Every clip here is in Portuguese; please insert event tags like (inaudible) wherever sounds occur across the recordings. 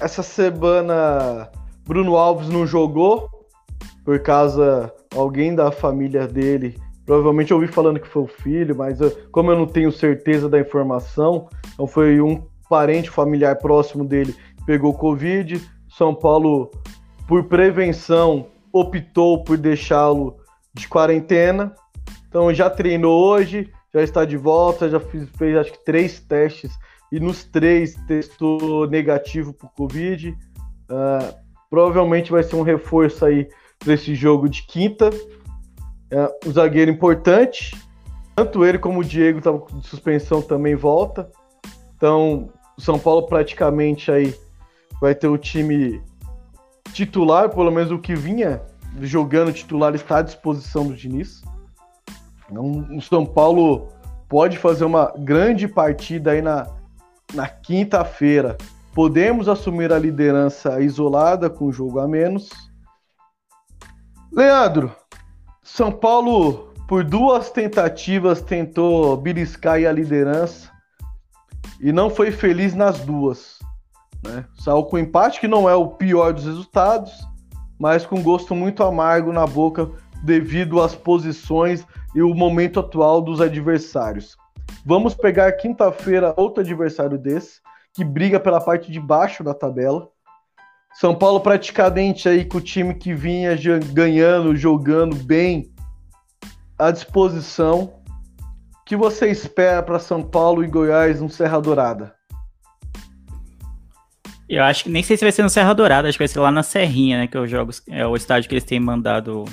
Essa semana Bruno Alves não jogou por causa alguém da família dele. Provavelmente eu ouvi falando que foi o filho, mas eu, como eu não tenho certeza da informação, então foi um parente familiar próximo dele pegou Covid. São Paulo, por prevenção, optou por deixá-lo de quarentena. Então já treinou hoje, já está de volta, já fez, fez acho que três testes e nos três testou negativo para o Covid. Uh, provavelmente vai ser um reforço aí para esse jogo de quinta. Uh, o zagueiro importante, tanto ele como o Diego estavam de suspensão também volta. Então, o São Paulo praticamente aí vai ter o time titular, pelo menos o que vinha jogando titular está à disposição do Diniz. Então, o São Paulo pode fazer uma grande partida aí na, na quinta-feira. Podemos assumir a liderança isolada com o jogo a menos. Leandro, São Paulo, por duas tentativas, tentou beliscar a liderança e não foi feliz nas duas. Né? Saiu com empate, que não é o pior dos resultados, mas com gosto muito amargo na boca devido às posições e o momento atual dos adversários. Vamos pegar quinta-feira outro adversário desse, que briga pela parte de baixo da tabela. São Paulo praticamente aí com o time que vinha ganhando, jogando bem à disposição. O que você espera para São Paulo e Goiás no Serra Dourada? Eu acho que nem sei se vai ser no Serra Dourada, acho que vai ser lá na Serrinha, né? Que é o, jogos, é o estádio que eles têm mandado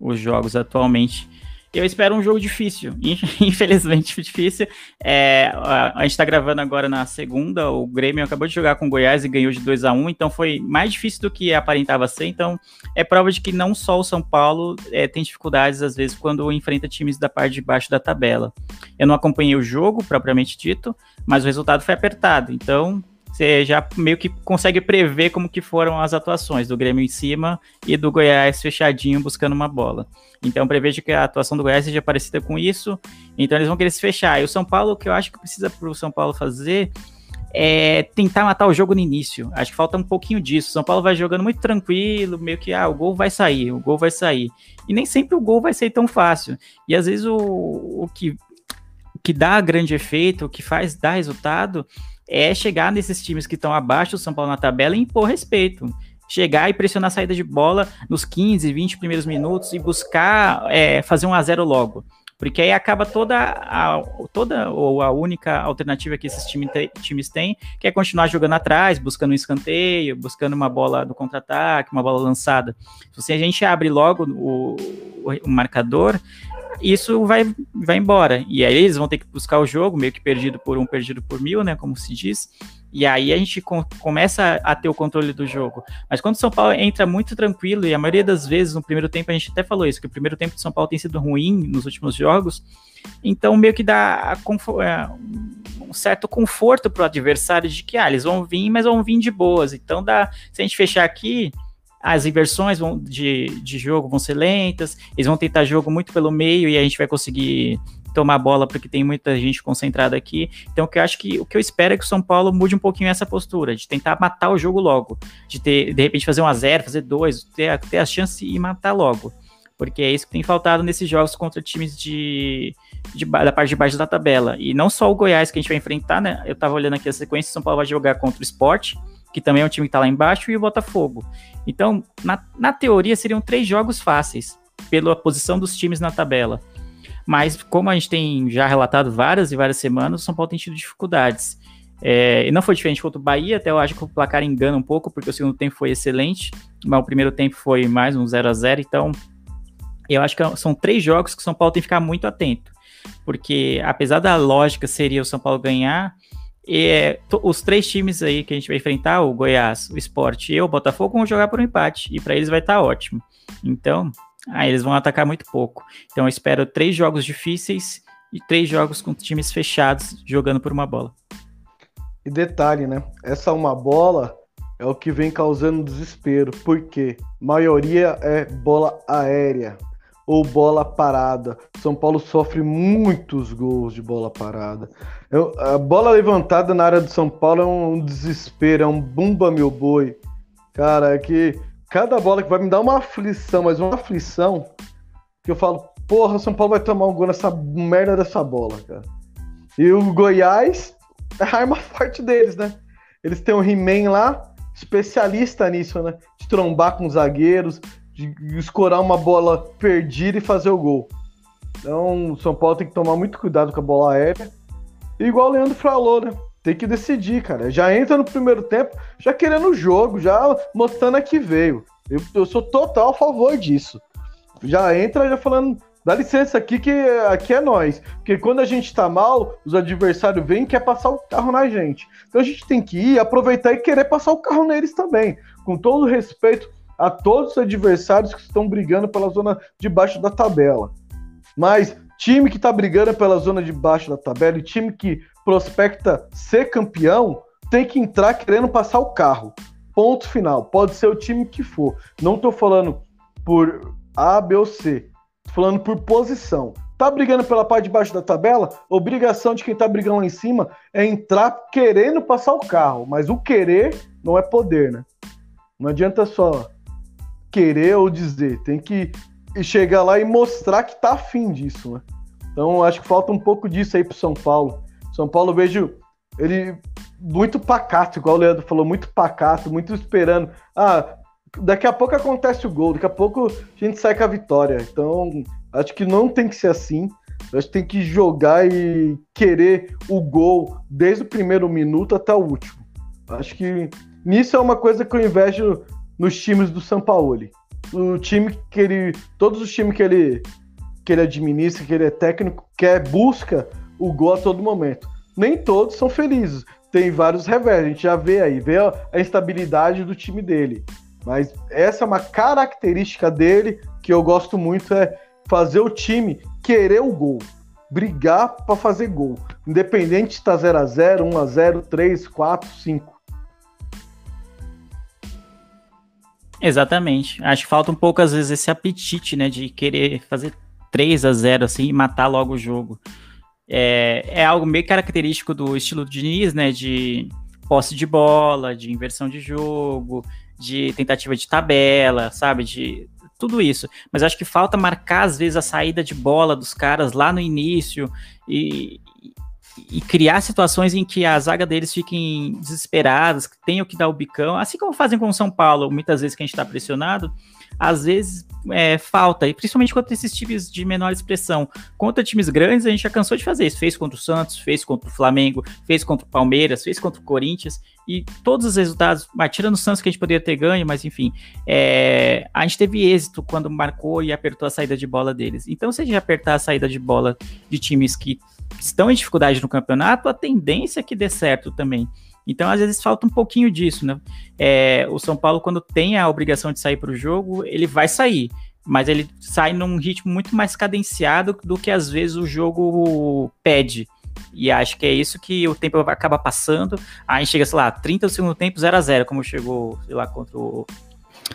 os jogos atualmente. Eu espero um jogo difícil, (laughs) infelizmente difícil. É, a, a, gente tá gravando agora na segunda, o Grêmio acabou de jogar com o Goiás e ganhou de 2 a 1 então foi mais difícil do que aparentava ser. Então é prova de que não só o São Paulo é, tem dificuldades, às vezes, quando enfrenta times da parte de baixo da tabela. Eu não acompanhei o jogo, propriamente dito, mas o resultado foi apertado. Então você já meio que consegue prever como que foram as atuações do Grêmio em cima e do Goiás fechadinho buscando uma bola. Então prevejo que a atuação do Goiás seja parecida com isso. Então eles vão querer se fechar. E o São Paulo, o que eu acho que precisa para o São Paulo fazer é tentar matar o jogo no início. Acho que falta um pouquinho disso. São Paulo vai jogando muito tranquilo, meio que ah, o gol vai sair, o gol vai sair. E nem sempre o gol vai sair tão fácil. E às vezes o, o que que dá grande efeito, o que faz dar resultado, é chegar nesses times que estão abaixo do São Paulo na tabela e impor respeito. Chegar e pressionar a saída de bola nos 15, 20 primeiros minutos e buscar é, fazer um a zero logo. Porque aí acaba toda a, toda ou a única alternativa que esses time times têm, que é continuar jogando atrás, buscando um escanteio, buscando uma bola do contra-ataque, uma bola lançada. Se a gente abre logo o, o marcador, isso vai, vai embora. E aí eles vão ter que buscar o jogo, meio que perdido por um, perdido por mil, né? Como se diz. E aí a gente com, começa a ter o controle do jogo. Mas quando o São Paulo entra muito tranquilo, e a maioria das vezes no primeiro tempo a gente até falou isso, que o primeiro tempo do São Paulo tem sido ruim nos últimos jogos, então meio que dá é, um certo conforto para o adversário de que ah, eles vão vir, mas vão vir de boas. Então dá, se a gente fechar aqui, as inversões vão, de, de jogo vão ser lentas, eles vão tentar jogo muito pelo meio e a gente vai conseguir tomar bola porque tem muita gente concentrada aqui. Então, o que eu acho que o que eu espero é que o São Paulo mude um pouquinho essa postura, de tentar matar o jogo logo, de ter, de repente, fazer um a zero, fazer dois, ter, ter a chance e matar logo. Porque é isso que tem faltado nesses jogos contra times de, de, da parte de baixo da tabela. E não só o Goiás que a gente vai enfrentar, né? Eu tava olhando aqui a sequência, o São Paulo vai jogar contra o Sport, que também é um time que tá lá embaixo, e o Botafogo. Então, na, na teoria, seriam três jogos fáceis, pela posição dos times na tabela. Mas, como a gente tem já relatado várias e várias semanas, o São Paulo tem tido dificuldades. É, e não foi diferente contra o Bahia, até eu acho que o placar engana um pouco, porque o segundo tempo foi excelente, mas o primeiro tempo foi mais um 0 a 0 então eu acho que são três jogos que o São Paulo tem que ficar muito atento, porque apesar da lógica seria o São Paulo ganhar, E, é, os três times aí que a gente vai enfrentar, o Goiás, o Sport e o Botafogo, vão jogar por um empate. E para eles vai estar tá ótimo. Então, aí eles vão atacar muito pouco. Então eu espero três jogos difíceis e três jogos com times fechados jogando por uma bola. E detalhe, né? Essa uma bola é o que vem causando desespero, porque maioria é bola aérea ou bola parada. São Paulo sofre muitos gols de bola parada. Eu, a bola levantada na área de São Paulo é um desespero, é um bumba meu boi. Cara, é que cada bola que vai me dar uma aflição, mas uma aflição que eu falo, porra, São Paulo vai tomar um gol nessa merda dessa bola, cara. E o Goiás é a arma (laughs) forte deles, né? Eles têm um He-Man lá, especialista nisso, né? De trombar com zagueiros, de escorar uma bola perdida e fazer o gol. Então, o São Paulo tem que tomar muito cuidado com a bola aérea. Igual o Leandro falou, né? Tem que decidir, cara. Já entra no primeiro tempo, já querendo o jogo, já mostrando a que veio. Eu, eu sou total a favor disso. Já entra já falando, dá licença aqui que aqui é nós. Porque quando a gente tá mal, os adversários vêm e quer passar o carro na gente. Então a gente tem que ir, aproveitar e querer passar o carro neles também. Com todo o respeito a todos os adversários que estão brigando pela zona de baixo da tabela. Mas time que está brigando pela zona de baixo da tabela e time que prospecta ser campeão tem que entrar querendo passar o carro. Ponto final. Pode ser o time que for. Não estou falando por A, B ou C. Tô falando por posição. Tá brigando pela parte de baixo da tabela? Obrigação de quem tá brigando lá em cima é entrar querendo passar o carro. Mas o querer não é poder, né? Não adianta só querer ou dizer, tem que chegar lá e mostrar que tá afim disso, né? Então acho que falta um pouco disso aí pro São Paulo. São Paulo vejo ele muito pacato, igual o Leandro falou, muito pacato, muito esperando. Ah, daqui a pouco acontece o gol, daqui a pouco a gente sai com a vitória. Então acho que não tem que ser assim. Acho que tem que jogar e querer o gol desde o primeiro minuto até o último. Acho que nisso é uma coisa que eu invejo nos times do São Paulo. O time que ele. Todos os times que ele, que ele administra, que ele é técnico, quer, busca o gol a todo momento. Nem todos são felizes. Tem vários revés, a gente já vê aí, vê a instabilidade do time dele. Mas essa é uma característica dele que eu gosto muito, é fazer o time querer o gol. Brigar para fazer gol. Independente de estar 0x0, 1x0, 3, 4, 5. Exatamente. Acho que falta um pouco, às vezes, esse apetite, né? De querer fazer 3 a 0 assim, e matar logo o jogo. É, é algo meio característico do estilo do Diniz, né? De posse de bola, de inversão de jogo, de tentativa de tabela, sabe? De tudo isso. Mas acho que falta marcar, às vezes, a saída de bola dos caras lá no início e, e criar situações em que a zaga deles fiquem desesperadas, tenham que dar o bicão, assim como fazem com o São Paulo, muitas vezes que a gente está pressionado, às vezes é, falta, e principalmente contra esses times de menor expressão. Contra times grandes, a gente já cansou de fazer isso. Fez contra o Santos, fez contra o Flamengo, fez contra o Palmeiras, fez contra o Corinthians, e todos os resultados, tirando o Santos que a gente poderia ter ganho, mas enfim, é, a gente teve êxito quando marcou e apertou a saída de bola deles. Então, se a gente apertar a saída de bola de times que estão em dificuldade no campeonato, a tendência é que dê certo também. Então, às vezes, falta um pouquinho disso, né? É, o São Paulo, quando tem a obrigação de sair para o jogo, ele vai sair, mas ele sai num ritmo muito mais cadenciado do que às vezes o jogo pede. E acho que é isso que o tempo acaba passando. Aí chega, sei lá, 30 do segundo tempo, 0 a 0 como chegou, sei lá, contra o.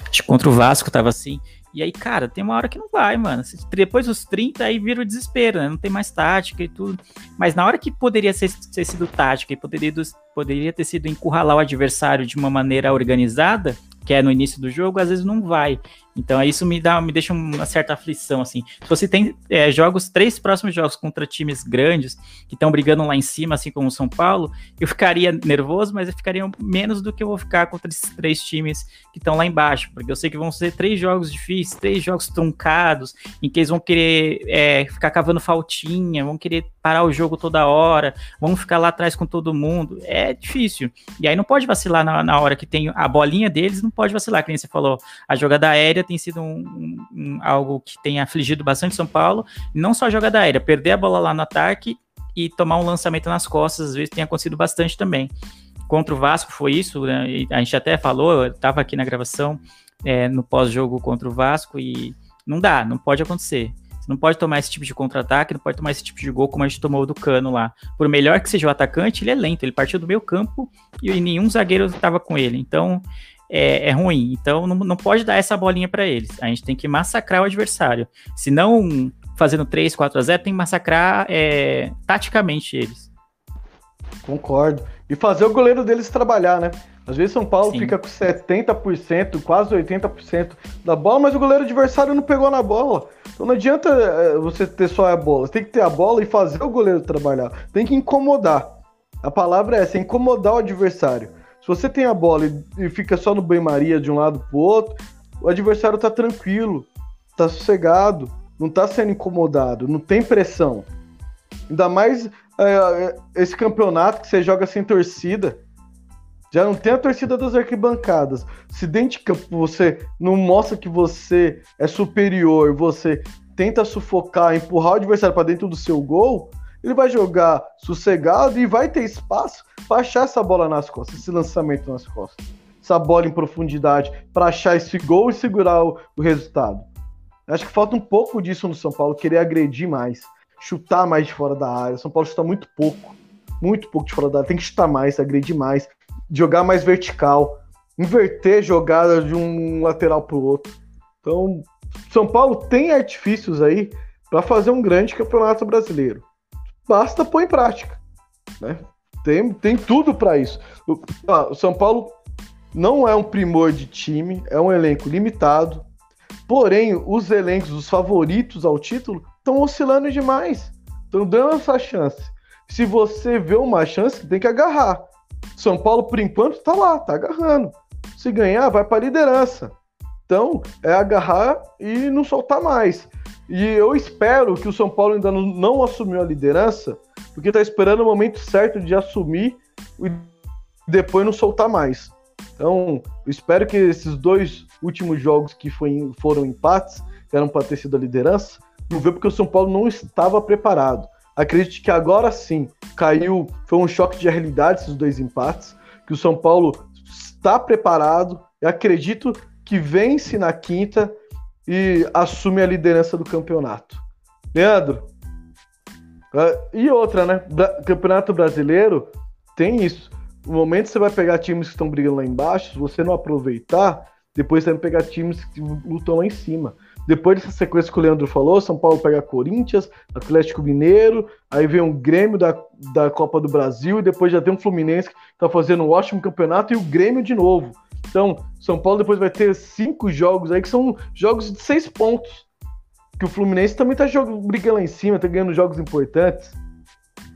Acho que contra o Vasco tava assim. E aí, cara, tem uma hora que não vai, mano. Depois dos 30, aí vira o desespero, né? Não tem mais tática e tudo. Mas na hora que poderia ser, ter sido tática e poderia, poderia ter sido encurralar o adversário de uma maneira organizada, que é no início do jogo, às vezes não vai. Então isso me dá, me deixa uma certa aflição assim. Se você tem é, jogos, três próximos jogos contra times grandes que estão brigando lá em cima, assim como o São Paulo, eu ficaria nervoso, mas eu ficaria menos do que eu vou ficar contra esses três times que estão lá embaixo, porque eu sei que vão ser três jogos difíceis, três jogos truncados, em que eles vão querer é, ficar cavando faltinha, vão querer parar o jogo toda hora, vão ficar lá atrás com todo mundo. É difícil. E aí não pode vacilar na, na hora que tem a bolinha deles, não pode vacilar, que nem você falou, a jogada aérea aérea tem sido um, um, algo que tem afligido bastante São Paulo. Não só a jogada aérea, perder a bola lá no ataque e tomar um lançamento nas costas, às vezes tem acontecido bastante também. Contra o Vasco foi isso, né? a gente até falou, eu estava aqui na gravação, é, no pós-jogo contra o Vasco, e não dá, não pode acontecer. Você não pode tomar esse tipo de contra-ataque, não pode tomar esse tipo de gol como a gente tomou do Cano lá. Por melhor que seja o atacante, ele é lento, ele partiu do meio campo e nenhum zagueiro estava com ele. Então, é, é, ruim. Então não, não pode dar essa bolinha para eles. A gente tem que massacrar o adversário. Se não fazendo 3, 4 a 0, tem que massacrar é, taticamente eles. Concordo. E fazer o goleiro deles trabalhar, né? Às vezes São Paulo Sim. fica com 70%, quase 80% da bola, mas o goleiro adversário não pegou na bola. Então não adianta é, você ter só a bola, você tem que ter a bola e fazer o goleiro trabalhar. Tem que incomodar. A palavra é essa, incomodar o adversário. Se você tem a bola e, e fica só no banho-maria de um lado pro outro, o adversário tá tranquilo, tá sossegado, não tá sendo incomodado, não tem pressão. Ainda mais é, é, esse campeonato que você joga sem torcida. Já não tem a torcida das arquibancadas. Se dentro de campo você não mostra que você é superior, você tenta sufocar, empurrar o adversário para dentro do seu gol, ele vai jogar sossegado e vai ter espaço para achar essa bola nas costas, esse lançamento nas costas, essa bola em profundidade, para achar esse gol e segurar o, o resultado. Acho que falta um pouco disso no São Paulo, querer agredir mais, chutar mais de fora da área. São Paulo chuta muito pouco, muito pouco de fora da área. Tem que chutar mais, agredir mais, jogar mais vertical, inverter jogada de um lateral para o outro. Então, São Paulo tem artifícios aí para fazer um grande campeonato brasileiro basta pôr em prática. Né? Tem, tem tudo para isso. O, o São Paulo não é um primor de time, é um elenco limitado. Porém, os elencos, os favoritos ao título, estão oscilando demais. Estão dando essa chance. Se você vê uma chance, tem que agarrar. São Paulo, por enquanto, está lá, está agarrando. Se ganhar, vai para liderança. Então, é agarrar e não soltar mais. E eu espero que o São Paulo ainda não, assumiu a liderança, porque está esperando o momento certo de assumir e depois não soltar mais. Então, eu espero que esses dois últimos jogos que foi, foram empates, que eram para ter sido a liderança, não veio porque o São Paulo não estava preparado. Acredito que agora sim caiu, foi um choque de realidade esses dois empates, que o São Paulo está preparado. Eu acredito que vence na quinta e assume a liderança do campeonato. Leandro, ah, e outra, né? Campeonato brasileiro tem isso. No momento você vai pegar times que estão brigando lá embaixo, se você não aproveitar, depois você vai pegar times que lutam lá em cima. Depois dessa sequência que o Leandro falou, São Paulo pega Corinthians, Atlético Mineiro, aí vem um Grêmio da, da Copa do Brasil, e depois já tem um Fluminense que tá fazendo um ótimo campeonato, e o Grêmio de novo. Então, São Paulo depois vai ter cinco jogos aí que são jogos de seis pontos. Que o Fluminense também tá jogando, brigando lá em cima, tá ganhando jogos importantes.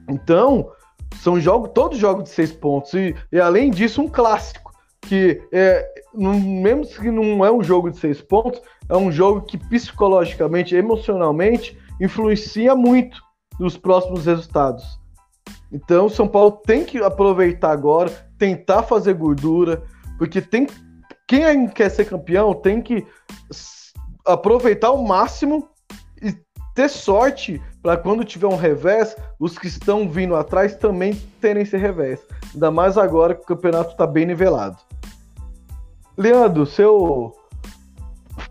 Então, são jogos, todos jogos de seis pontos. E, e além disso, um clássico. Que é, mesmo que não é um jogo de seis pontos, é um jogo que psicologicamente, emocionalmente, influencia muito nos próximos resultados. Então, São Paulo tem que aproveitar agora, tentar fazer gordura, porque tem quem quer ser campeão tem que aproveitar o máximo e ter sorte para quando tiver um revés, os que estão vindo atrás também terem esse revés. Ainda mais agora que o campeonato está bem nivelado. Leandro, seu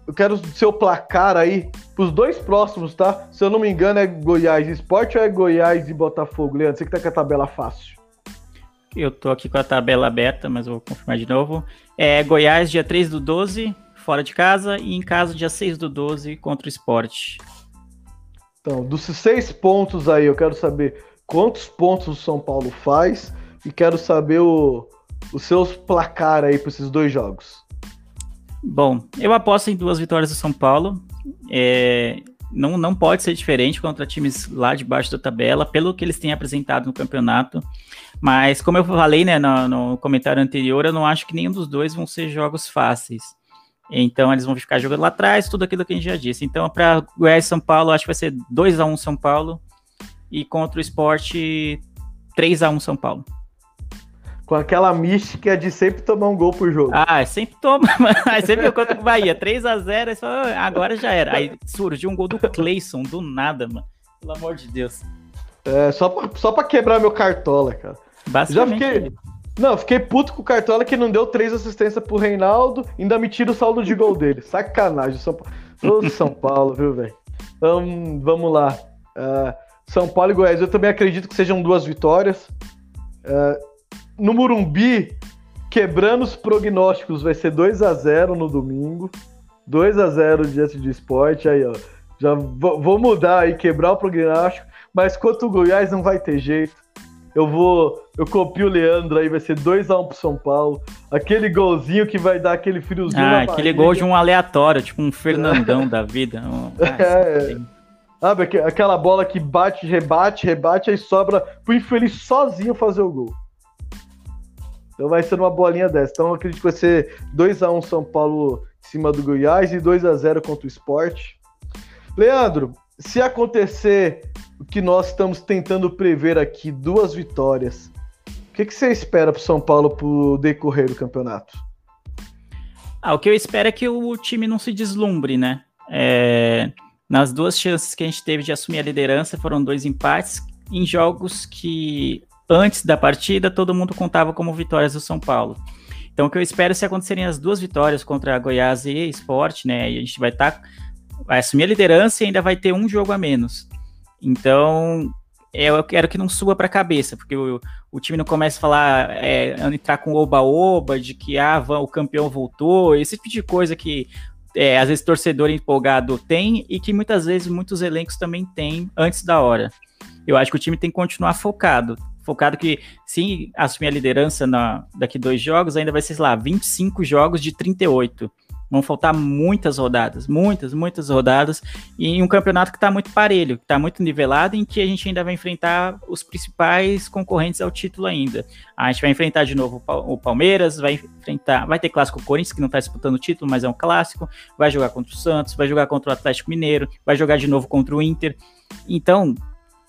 eu quero seu placar aí para os dois próximos, tá? Se eu não me engano, é Goiás Esporte ou é Goiás e Botafogo? Leandro, você que tá com a tabela fácil. Eu tô aqui com a tabela aberta, mas vou confirmar de novo. É Goiás, dia 3 do 12, fora de casa, e em casa, dia 6 do 12, contra o esporte. Então, dos seis pontos aí, eu quero saber quantos pontos o São Paulo faz e quero saber o, os seus placar aí para esses dois jogos. Bom, eu aposto em duas vitórias do São Paulo. É, não, não pode ser diferente contra times lá de baixo da tabela, pelo que eles têm apresentado no campeonato. Mas, como eu falei né, no, no comentário anterior, eu não acho que nenhum dos dois vão ser jogos fáceis. Então, eles vão ficar jogando lá atrás, tudo aquilo que a gente já disse. Então, para Goiás e São Paulo, acho que vai ser 2 a 1 São Paulo. E contra o esporte, 3 a 1 São Paulo. Com aquela mística de sempre tomar um gol por jogo. Ah, sempre toma, (laughs) mas sempre contra o Bahia. 3 a 0 agora já era. Aí surgiu um gol do Cleison, do nada, mano. Pelo amor de Deus. É, só pra, só pra quebrar meu cartola, cara. Já fiquei. Não, fiquei puto com o Cartola que não deu três assistências pro Reinaldo, ainda me tira o saldo de gol dele. Sacanagem. São, Ô, (laughs) São Paulo, viu, velho? Então, vamos lá. Uh, São Paulo e Goiás, eu também acredito que sejam duas vitórias. Uh, no Murumbi, quebrando os prognósticos, vai ser 2 a 0 no domingo. 2 a 0 diante de esporte. Aí, ó. Já vou mudar aí, quebrar o prognóstico. Mas quanto o Goiás não vai ter jeito. Eu vou. Eu copio o Leandro aí, vai ser 2x1 pro São Paulo. Aquele golzinho que vai dar aquele friozinho. Ah, aquele gol de um aleatório, tipo um Fernandão da vida. (laughs) Ah, é. Sabe, aquela bola que bate, rebate, rebate, aí sobra pro infeliz sozinho fazer o gol. Então vai ser uma bolinha dessa. Então eu acredito que vai ser 2x1 São Paulo em cima do Goiás e 2x0 contra o esporte. Leandro, se acontecer o que nós estamos tentando prever aqui, duas vitórias, o que, que você espera para o São Paulo para decorrer do campeonato? Ah, o que eu espero é que o time não se deslumbre, né? É, nas duas chances que a gente teve de assumir a liderança, foram dois empates em jogos que antes da partida todo mundo contava como vitórias do São Paulo. Então, o que eu espero é se acontecerem as duas vitórias contra a Goiás e Sport, né? E a gente vai estar tá vai assumir a liderança e ainda vai ter um jogo a menos. Então, eu quero que não suba para a cabeça, porque o, o, time não comece a falar, é, entrar com oba-oba, de que ah, o campeão voltou, esse tipo de coisa que é, às vezes torcedor empolgado tem e que muitas vezes muitos elencos também têm antes da hora. Eu acho que o time tem que continuar focado. Focado que, se assumir a liderança na, daqui dois jogos, ainda vai ser, sei lá, 25 jogos de 38. Vão faltar muitas rodadas, muitas, muitas rodadas, e um campeonato que está muito parelho, que está muito nivelado, em que a gente ainda vai enfrentar os principais concorrentes ao título ainda. A gente vai enfrentar de novo o Palmeiras, vai enfrentar, vai ter clássico Corinthians, que não está disputando o título, mas é um clássico, vai jogar contra o Santos, vai jogar contra o Atlético Mineiro, vai jogar de novo contra o Inter. Então,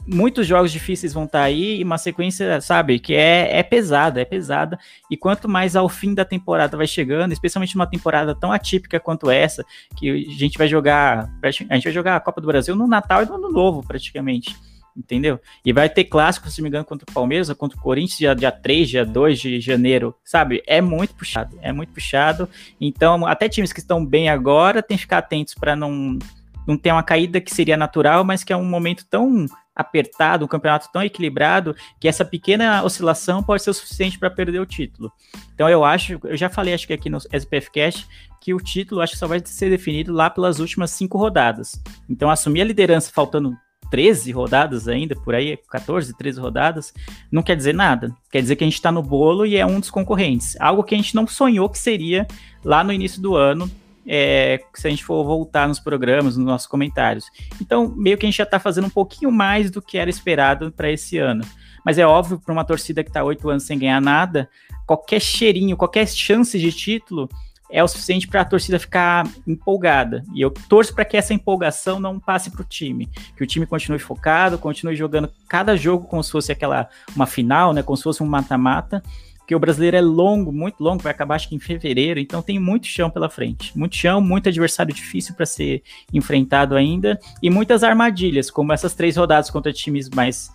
muitos jogos difíceis vão estar tá aí e uma sequência, sabe, que é, é pesada, é pesada. E quanto mais ao fim da temporada vai chegando, especialmente numa temporada tão atípica quanto essa, que a gente vai jogar, a gente vai jogar a Copa do Brasil no Natal e no Ano Novo, praticamente. Entendeu? E vai ter clássico, se não me engano, contra o Palmeiras, contra o Corinthians, dia, dia 3, dia 2 de janeiro, sabe? É muito puxado, é muito puxado. Então, até times que estão bem agora, tem que ficar atentos para não, não ter uma caída que seria natural, mas que é um momento tão apertado, um campeonato tão equilibrado, que essa pequena oscilação pode ser o suficiente para perder o título. Então eu acho, eu já falei, acho que aqui no SPF Cash, que o título acho que só vai ser definido lá pelas últimas cinco rodadas. Então assumir a liderança faltando 13 rodadas ainda, por aí, 14, 13 rodadas, não quer dizer nada. Quer dizer que a gente está no bolo e é um dos concorrentes. Algo que a gente não sonhou que seria lá no início do ano, é, se a gente for voltar nos programas, nos nossos comentários. Então, meio que a gente já está fazendo um pouquinho mais do que era esperado para esse ano. Mas é óbvio, para uma torcida que está oito anos sem ganhar nada, qualquer cheirinho, qualquer chance de título é o suficiente para a torcida ficar empolgada. E eu torço para que essa empolgação não passe para o time, que o time continue focado, continue jogando cada jogo como se fosse aquela uma final, né, como se fosse um mata-mata porque o brasileiro é longo, muito longo, vai acabar acho que em fevereiro, então tem muito chão pela frente. Muito chão, muito adversário difícil para ser enfrentado ainda, e muitas armadilhas, como essas três rodadas contra times mais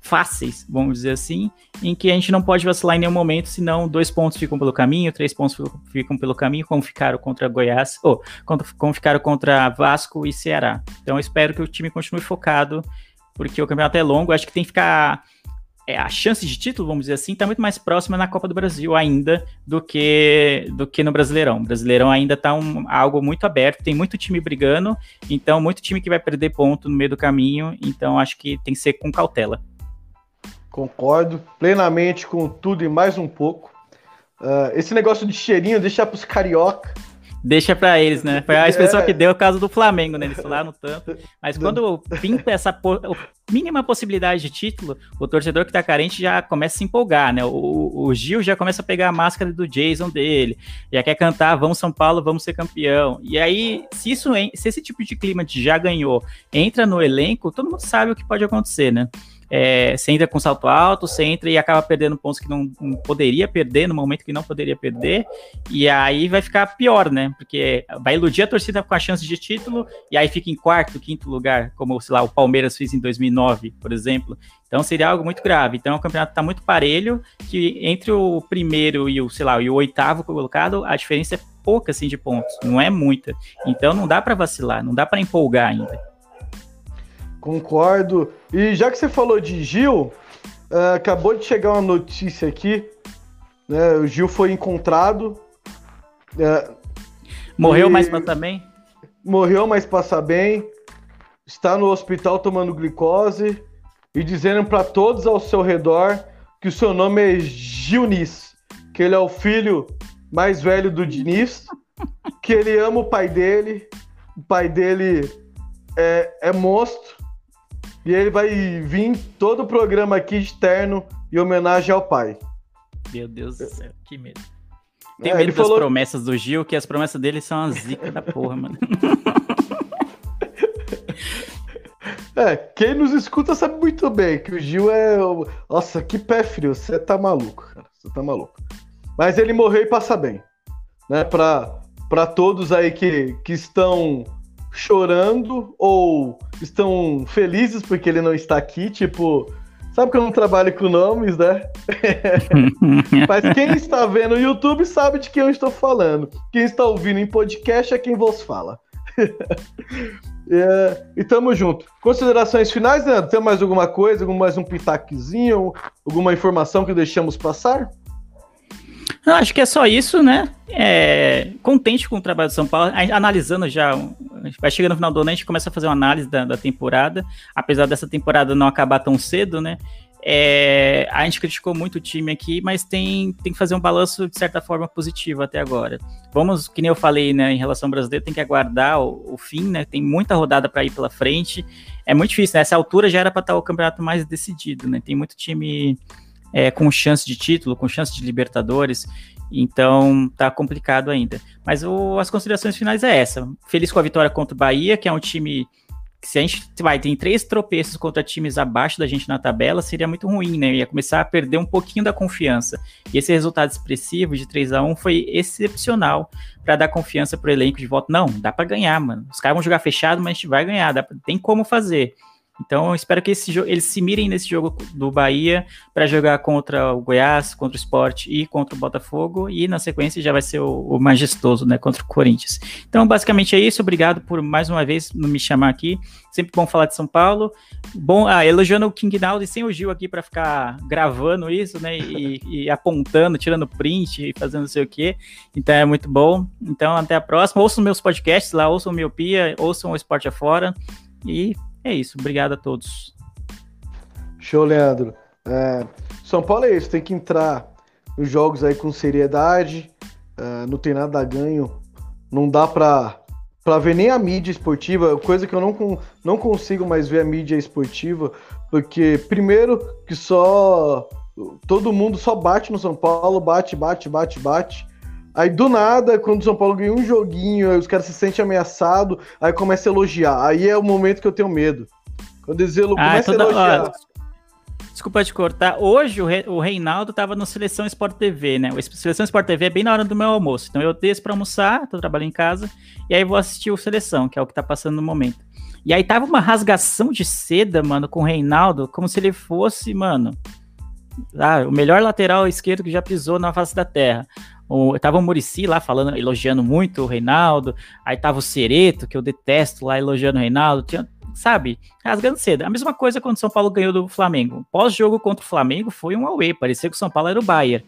fáceis, vamos dizer assim, em que a gente não pode vacilar em nenhum momento, senão dois pontos ficam pelo caminho, três pontos ficam pelo caminho, como ficaram contra Goiás, ou como ficaram contra Vasco e Ceará. Então espero que o time continue focado, porque o campeonato é longo, acho que tem que ficar é, a chance de título, vamos dizer assim, está muito mais próxima na Copa do Brasil ainda do que do que no Brasileirão. O Brasileirão ainda está um, algo muito aberto, tem muito time brigando, então muito time que vai perder ponto no meio do caminho, então acho que tem que ser com cautela. Concordo plenamente com tudo e mais um pouco. Uh, esse negócio de cheirinho deixar para os carioca Deixa para eles, né? Foi a expressão é. que deu o caso do Flamengo, né? Eles falaram tanto. Mas (laughs) quando pinta essa po mínima possibilidade de título, o torcedor que tá carente já começa a se empolgar, né? O, o, Gil já começa a pegar a máscara do Jason dele, já quer cantar Vamos São Paulo, vamos ser campeão. E aí, se isso se esse tipo de clima de já ganhou entra no elenco, todo mundo sabe o que pode acontecer, né? É, você entra com salto alto, você entra e acaba perdendo pontos que não, não, poderia perder, no momento que não poderia perder, e aí vai ficar pior, né? Porque vai iludir a torcida com a chance de título, e aí fica em quarto, quinto lugar, como, sei lá, o Palmeiras fez em 2009, por exemplo. Então seria algo muito grave. Então o campeonato está muito parelho, que entre o primeiro e o, sei lá, e o oitavo colocado, a diferença é pouca, assim, de pontos, não é muita. Então não dá para vacilar, não dá para empolgar ainda. Concordo. E já que você falou de Gil, uh, acabou de chegar uma notícia aqui. Né? O Gil foi encontrado. Uh, morreu, mas passa bem? Morreu, mas passa bem. Está no hospital tomando glicose e dizendo para todos ao seu redor que o seu nome é Gilnis, que ele é o filho mais velho do Diniz, que ele ama o pai dele, o pai dele é, é monstro e ele vai vir todo o programa aqui externo em homenagem ao pai. Meu Deus do céu, que medo. Tem é, medo das falou... promessas do Gil, que as promessas dele são a zica da porra, mano. (laughs) É, quem nos escuta sabe muito bem que o Gil é. Nossa, que pé frio, você tá maluco, cara. Você tá maluco. Mas ele morreu e passa bem. Né? Pra, pra todos aí que, que estão chorando ou estão felizes porque ele não está aqui, tipo, sabe que eu não trabalho com nomes, né? (laughs) Mas quem está vendo no YouTube sabe de quem eu estou falando. Quem está ouvindo em podcast é quem vos fala. (laughs) é, e tamo junto. Considerações finais, Leandro? Tem mais alguma coisa, algum, mais um pitaquezinho, alguma informação que deixamos passar? Não, acho que é só isso, né? É, contente com o trabalho do São Paulo, analisando já, vai chegando no final do ano, a gente começa a fazer uma análise da, da temporada, apesar dessa temporada não acabar tão cedo, né? É, a gente criticou muito o time aqui, mas tem, tem que fazer um balanço de certa forma positivo até agora. Vamos, que nem eu falei, né, em relação ao brasileiro, tem que aguardar o, o fim, né? Tem muita rodada para ir pela frente. É muito difícil, né? altura já era para estar o campeonato mais decidido, né? Tem muito time é, com chance de título, com chance de Libertadores. Então tá complicado ainda. Mas o, as considerações finais é essa. Feliz com a vitória contra o Bahia, que é um time que se a gente vai tem três tropeços contra times abaixo da gente na tabela, seria muito ruim, né? Ia começar a perder um pouquinho da confiança. E esse resultado expressivo de 3 a 1 foi excepcional para dar confiança pro elenco de volta. Não, dá para ganhar, mano. Os caras vão jogar fechado, mas a gente vai ganhar, dá pra, tem como fazer. Então, eu espero que eles se mirem nesse jogo do Bahia para jogar contra o Goiás, contra o Sport e contra o Botafogo. E na sequência já vai ser o, o majestoso, né? Contra o Corinthians. Então, basicamente é isso. Obrigado por mais uma vez me chamar aqui. Sempre bom falar de São Paulo. Bom, ah, elogiando o King Naldo sem o Gil aqui para ficar gravando isso, né? E, e, apontando, tirando print e fazendo não sei o quê. Então é muito bom. Então, até a próxima. Ouçam meus podcasts lá, ouçam Miopia, ouçam o Esporte Afora. E é isso, obrigado a todos. Show, Leandro. É, São Paulo é isso, tem que entrar nos jogos aí com seriedade, é, não tem nada a ganho, não dá pra, pra ver nem a mídia esportiva, coisa que eu não, não consigo mais ver a mídia esportiva, porque primeiro que só todo mundo só bate no São Paulo, bate, bate, bate, bate. Aí do nada, quando o São Paulo ganha um joguinho, aí os caras se sentem ameaçados, aí começa a elogiar. Aí é o momento que eu tenho medo. Quando eles ah, começa toda... a elogiar. desculpa te cortar. Hoje o, Re... o Reinaldo tava no Seleção Sport TV, né? O Seleção Sport TV é bem na hora do meu almoço. Então eu desço pra almoçar, tô trabalhando em casa, e aí vou assistir o Seleção, que é o que tá passando no momento. E aí tava uma rasgação de seda, mano, com o Reinaldo, como se ele fosse, mano, ah, o melhor lateral esquerdo que já pisou na face da terra. O, tava o Murici lá falando, elogiando muito o Reinaldo. Aí tava o Cereto, que eu detesto lá, elogiando o Reinaldo. Tinha, sabe, rasgando cedo. A mesma coisa quando o São Paulo ganhou do Flamengo. Pós-jogo contra o Flamengo foi um away, parecia que o São Paulo era o Bayern.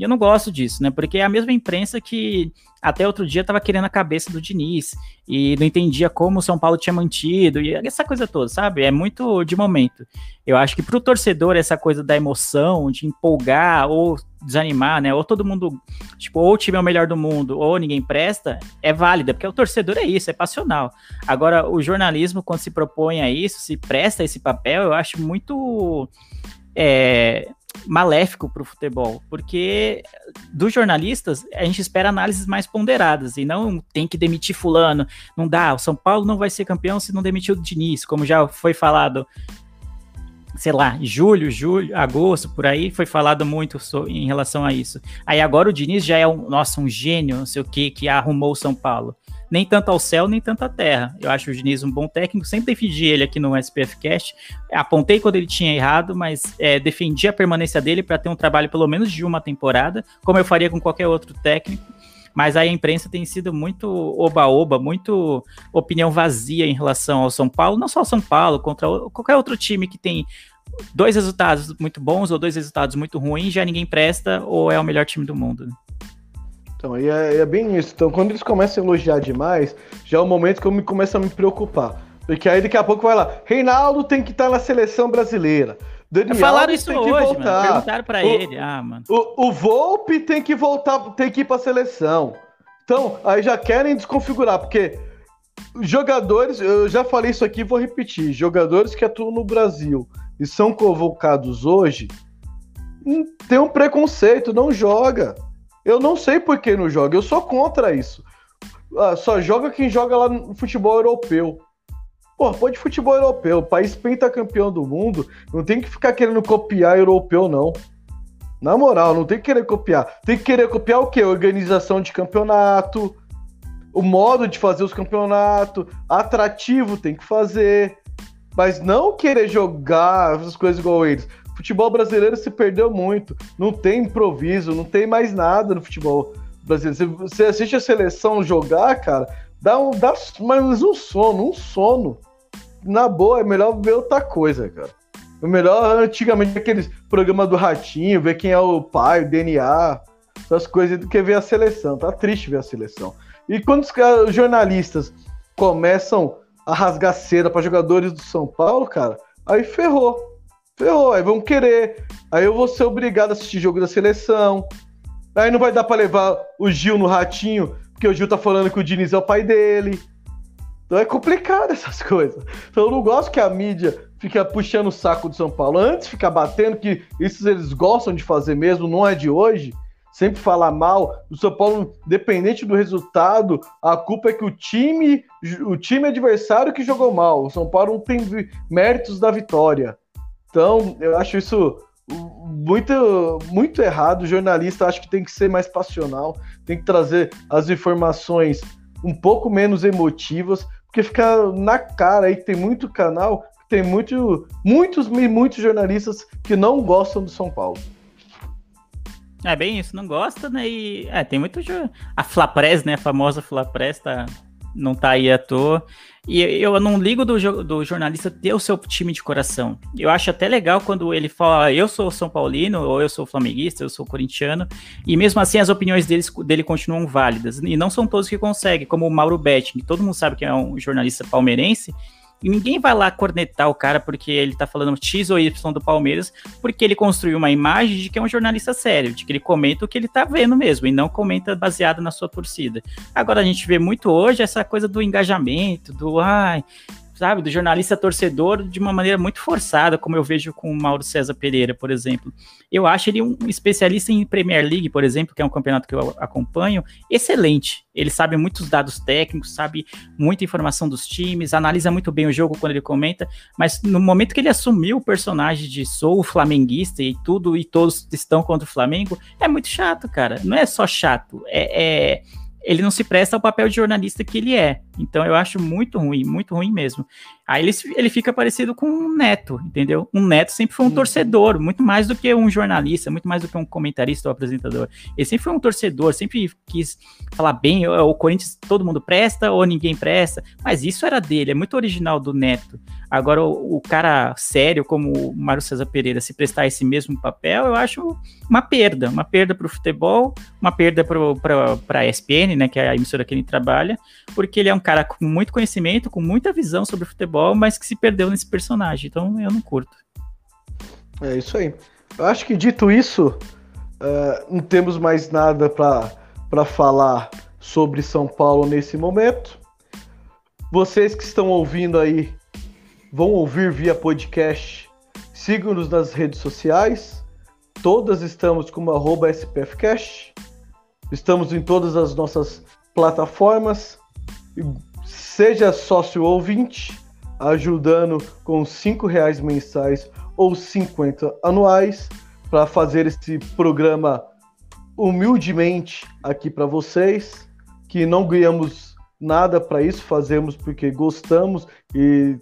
E eu não gosto disso, né? Porque é a mesma imprensa que até outro dia estava querendo a cabeça do Diniz e não entendia como o São Paulo tinha mantido e essa coisa toda, sabe? É muito de momento. Eu acho que para o torcedor essa coisa da emoção, de empolgar ou desanimar, né? Ou todo mundo, tipo, ou o time é o melhor do mundo ou ninguém presta, é válida, porque o torcedor é isso, é passional. Agora, o jornalismo, quando se propõe a isso, se presta a esse papel, eu acho muito. É, maléfico para o futebol, porque dos jornalistas a gente espera análises mais ponderadas e não tem que demitir fulano, não dá, o São Paulo não vai ser campeão se não demitir o Diniz, como já foi falado sei lá, julho, julho, agosto, por aí, foi falado muito em relação a isso. Aí agora o Diniz já é um, nossa, um gênio, não sei o que, que arrumou o São Paulo. Nem tanto ao céu, nem tanto à terra. Eu acho o Diniz um bom técnico, sempre defendi ele aqui no SPF Cast. Apontei quando ele tinha errado, mas é, defendi a permanência dele para ter um trabalho pelo menos de uma temporada, como eu faria com qualquer outro técnico mas aí a imprensa tem sido muito oba-oba, muito opinião vazia em relação ao São Paulo, não só ao São Paulo, contra qualquer outro time que tem dois resultados muito bons ou dois resultados muito ruins, já ninguém presta ou é o melhor time do mundo. Né? Então, e é, é, bem isso. Então, quando eles começam a elogiar demais, já é o momento que eu me começo a me preocupar. Porque aí daqui a pouco vai lá, Reinaldo tem que estar na seleção brasileira. Daniel Falaram isso hoje, voltar. mano. Perguntaram pra o, ele. Ah, mano. O, o Volpe tem que voltar, tem que ir pra seleção. Então, aí já querem desconfigurar, porque jogadores, eu já falei isso aqui, vou repetir. Jogadores que atuam no Brasil e são convocados hoje, hum, tem um preconceito, não joga. Eu não sei por que não joga, eu sou contra isso. Ah, só joga quem joga lá no futebol europeu. Pô, pode futebol europeu, o país pentacampeão do mundo, não tem que ficar querendo copiar europeu, não. Na moral, não tem que querer copiar. Tem que querer copiar o quê? Organização de campeonato, o modo de fazer os campeonatos, atrativo tem que fazer. Mas não querer jogar essas coisas igual eles. Futebol brasileiro se perdeu muito. Não tem improviso, não tem mais nada no futebol brasileiro. Você assiste a seleção jogar, cara, dá, um, dá mais um sono, um sono na boa, é melhor ver outra coisa, cara. O melhor, antigamente, aqueles programas do Ratinho, ver quem é o pai, o DNA, essas coisas, do que ver a seleção. Tá triste ver a seleção. E quando os, jornalistas começam a rasgar cera para jogadores do São Paulo, cara, aí ferrou. Ferrou, aí vão querer. Aí eu vou ser obrigado a assistir jogo da seleção. Aí não vai dar para levar o Gil no Ratinho, porque o Gil tá falando que o Diniz é o pai dele. Então é complicado (laughs) essas coisas. Então eu não gosto que a mídia fique puxando o saco do São Paulo. Antes ficar batendo, que isso eles gostam de fazer mesmo, não é de hoje. Sempre falar mal. O São Paulo, dependente do resultado, a culpa é que o time, o time adversário que jogou mal. O São Paulo não tem méritos da vitória. Então, eu acho isso muito, muito errado. O jornalista acho que tem que ser mais passional, tem que trazer as informações um pouco menos emotivas, porque fica na cara aí que tem muito canal, tem muito, muitos muitos jornalistas que não gostam do São Paulo. É bem isso, não gosta, né? E é, tem muito. A Flapres, né? A famosa Flapres tá, não tá aí à toa. E eu não ligo do, do jornalista ter o seu time de coração. Eu acho até legal quando ele fala, ah, eu sou São Paulino, ou eu sou flamenguista, eu sou corintiano, e mesmo assim as opiniões deles, dele continuam válidas. E não são todos que conseguem, como o Mauro Betting, todo mundo sabe que é um jornalista palmeirense, e ninguém vai lá cornetar o cara porque ele tá falando X ou Y do Palmeiras, porque ele construiu uma imagem de que é um jornalista sério, de que ele comenta o que ele tá vendo mesmo, e não comenta baseado na sua torcida. Agora a gente vê muito hoje essa coisa do engajamento, do ai, sabe, do jornalista torcedor de uma maneira muito forçada, como eu vejo com o Mauro César Pereira, por exemplo. Eu acho ele um especialista em Premier League, por exemplo, que é um campeonato que eu acompanho, excelente. Ele sabe muitos dados técnicos, sabe muita informação dos times, analisa muito bem o jogo quando ele comenta, mas no momento que ele assumiu o personagem de sou flamenguista e tudo e todos estão contra o Flamengo, é muito chato, cara. Não é só chato, é, é ele não se presta ao papel de jornalista que ele é. Então eu acho muito ruim, muito ruim mesmo. Aí ele, ele fica parecido com um neto, entendeu? Um neto sempre foi um uhum. torcedor, muito mais do que um jornalista, muito mais do que um comentarista ou apresentador. Ele sempre foi um torcedor, sempre quis falar bem, o Corinthians todo mundo presta ou ninguém presta, mas isso era dele, é muito original do neto. Agora, o, o cara sério, como o Mário César Pereira, se prestar esse mesmo papel, eu acho uma perda. Uma perda para o futebol, uma perda para a ESPN, né, que é a emissora que ele trabalha, porque ele é um cara com muito conhecimento, com muita visão sobre futebol, mas que se perdeu nesse personagem. Então, eu não curto. É isso aí. Eu acho que dito isso, uh, não temos mais nada para falar sobre São Paulo nesse momento. Vocês que estão ouvindo aí vão ouvir via podcast, sigam-nos nas redes sociais. Todas estamos como arroba SPFcast. Estamos em todas as nossas plataformas. Seja sócio ouvinte, ajudando com cinco reais mensais ou 50 anuais para fazer esse programa humildemente aqui para vocês, que não ganhamos nada para isso, fazemos porque gostamos e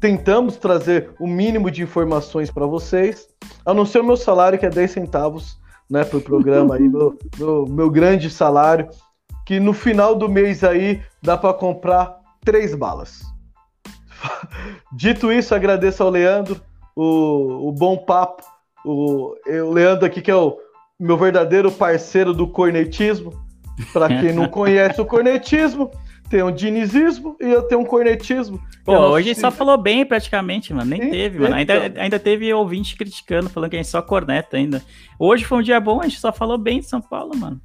tentamos trazer o mínimo de informações para vocês, a não ser o meu salário, que é 10 centavos né, para o programa, aí, meu, meu, meu grande salário, que no final do mês aí dá para comprar três balas. Dito isso, agradeço ao Leandro, o, o bom papo, o, o Leandro aqui que é o meu verdadeiro parceiro do cornetismo. Para quem não (laughs) conhece o cornetismo, tem um dinizismo e eu tenho um cornetismo. Pô, hoje só falou bem praticamente, mano. Nem Sim, teve, mano. Ainda, então. ainda teve ouvinte criticando, falando que a gente só corneta ainda. Hoje foi um dia bom, a gente só falou bem de São Paulo, mano.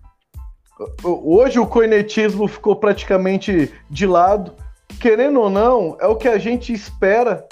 Hoje o cornetismo ficou praticamente de lado. Querendo ou não, é o que a gente espera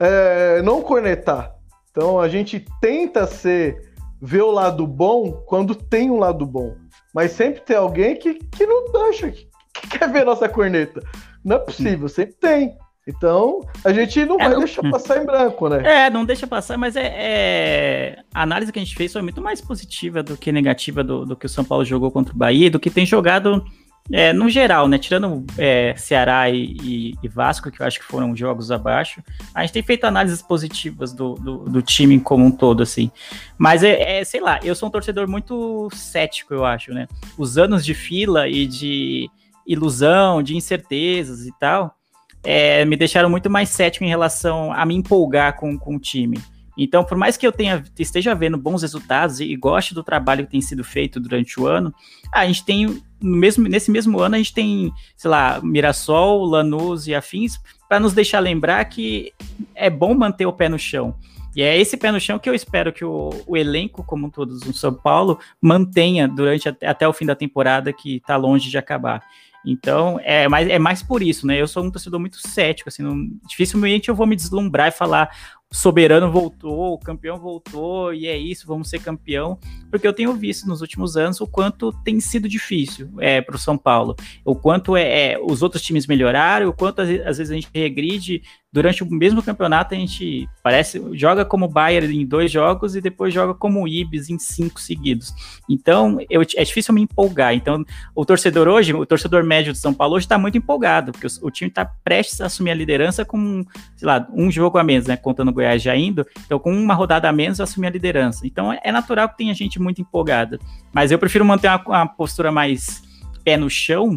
é, não cornetar. Então a gente tenta ser ver o lado bom quando tem um lado bom. Mas sempre tem alguém que, que não deixa, que, que quer ver nossa corneta. Não é possível, sempre tem. Então, a gente não é, vai não... deixar passar em branco, né? É, não deixa passar, mas é, é, A análise que a gente fez foi muito mais positiva do que negativa do, do que o São Paulo jogou contra o Bahia, do que tem jogado é, no geral, né? Tirando é, Ceará e, e, e, Vasco, que eu acho que foram jogos abaixo, a gente tem feito análises positivas do, do, do time como um todo, assim. Mas é, é, sei lá, eu sou um torcedor muito cético, eu acho, né? Os anos de fila e de ilusão, de incertezas e tal, é, me deixaram muito mais cético em relação a me empolgar com, com o time. Então, por mais que eu tenha, esteja vendo bons resultados e, e goste do trabalho que tem sido feito durante o ano, a gente tem, mesmo, nesse mesmo ano, a gente tem, sei lá, Mirassol, Lanús e afins, para nos deixar lembrar que é bom manter o pé no chão. E é esse pé no chão que eu espero que o, o elenco, como todos no São Paulo, mantenha durante até, até o fim da temporada, que está longe de acabar. Então, é mais, é mais por isso, né? Eu sou um torcedor muito cético, assim, não, dificilmente eu vou me deslumbrar e falar, soberano voltou, o campeão voltou e é isso, vamos ser campeão, porque eu tenho visto nos últimos anos o quanto tem sido difícil é, para o São Paulo, o quanto é, é, os outros times melhoraram, o quanto às, vezes a gente regride durante o mesmo campeonato a gente parece joga como Bayern em dois jogos e depois joga como Ibis em cinco seguidos. Então eu, é difícil me empolgar. Então o torcedor hoje, o torcedor médio de São Paulo hoje está muito empolgado porque o, o time está prestes a assumir a liderança com, sei lá, um jogo a menos, né, contando o Goiás já indo. Então com uma rodada a menos assumir a liderança. Então é, é natural que tenha gente muito empolgada. Mas eu prefiro manter uma, uma postura mais pé no chão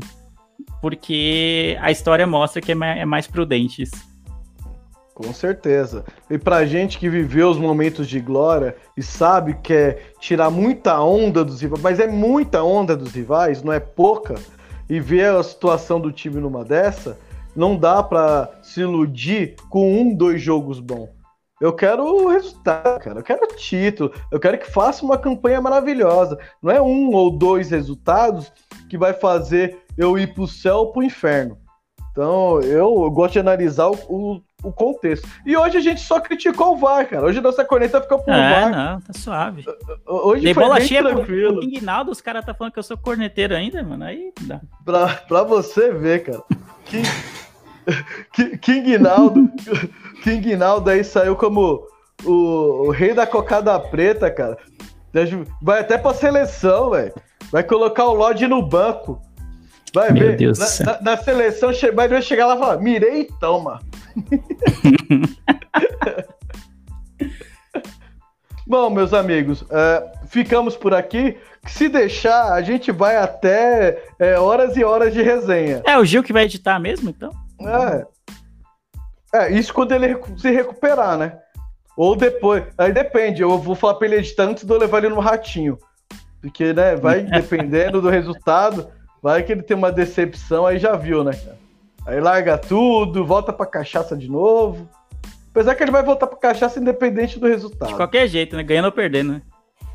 porque a história mostra que é mais, é mais prudente isso. Com certeza. E pra gente que viveu os momentos de glória e sabe que é tirar muita onda dos rivais, mas é muita onda dos rivais, não é pouca, e ver a situação do time numa dessa, não dá para se iludir com um, dois jogos bons. Eu quero o resultado, cara. Eu quero título. Eu quero que faça uma campanha maravilhosa. Não é um ou dois resultados que vai fazer eu ir pro céu ou pro inferno. Então, eu, eu gosto de analisar o, o, o, contexto. E hoje a gente só criticou o VAR, cara. Hoje nossa corneta ficou pro é, VAR. não, tá suave. Hoje Dei foi bola bem cheia tranquilo. Pro Guinaldo, os caras tá falando que eu sou corneteiro ainda, mano. Aí dá. Pra, pra você ver, cara. King, King Naldo, King Naldo aí saiu como o, o rei da cocada preta, cara. Vai até pra seleção, velho. Vai colocar o Lodge no banco. Vai Meu ver. Deus na, na, na, seleção vai ver chegar lá e falar: mirei e toma. (laughs) Bom, meus amigos, uh, ficamos por aqui. Se deixar, a gente vai até é, horas e horas de resenha. É o Gil que vai editar mesmo, então? É. É, isso quando ele se recuperar, né? Ou depois. Aí depende, eu vou falar pra ele editar antes de eu levar ele no ratinho. Porque, né, vai (laughs) dependendo do resultado. Vai que ele tem uma decepção, aí já viu, né, Aí larga tudo, volta pra cachaça de novo. Apesar que ele vai voltar pra cachaça independente do resultado. De qualquer jeito, né? Ganhando ou perdendo, né?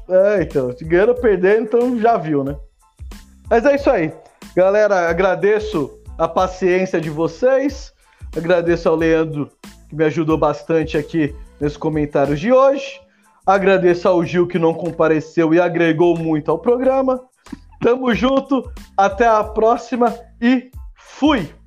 É, então. Se ganhando ou perdendo, então já viu, né? Mas é isso aí. Galera, agradeço a paciência de vocês. Agradeço ao Leandro, que me ajudou bastante aqui nesses comentários de hoje. Agradeço ao Gil, que não compareceu e agregou muito ao programa. Tamo junto, até a próxima e fui!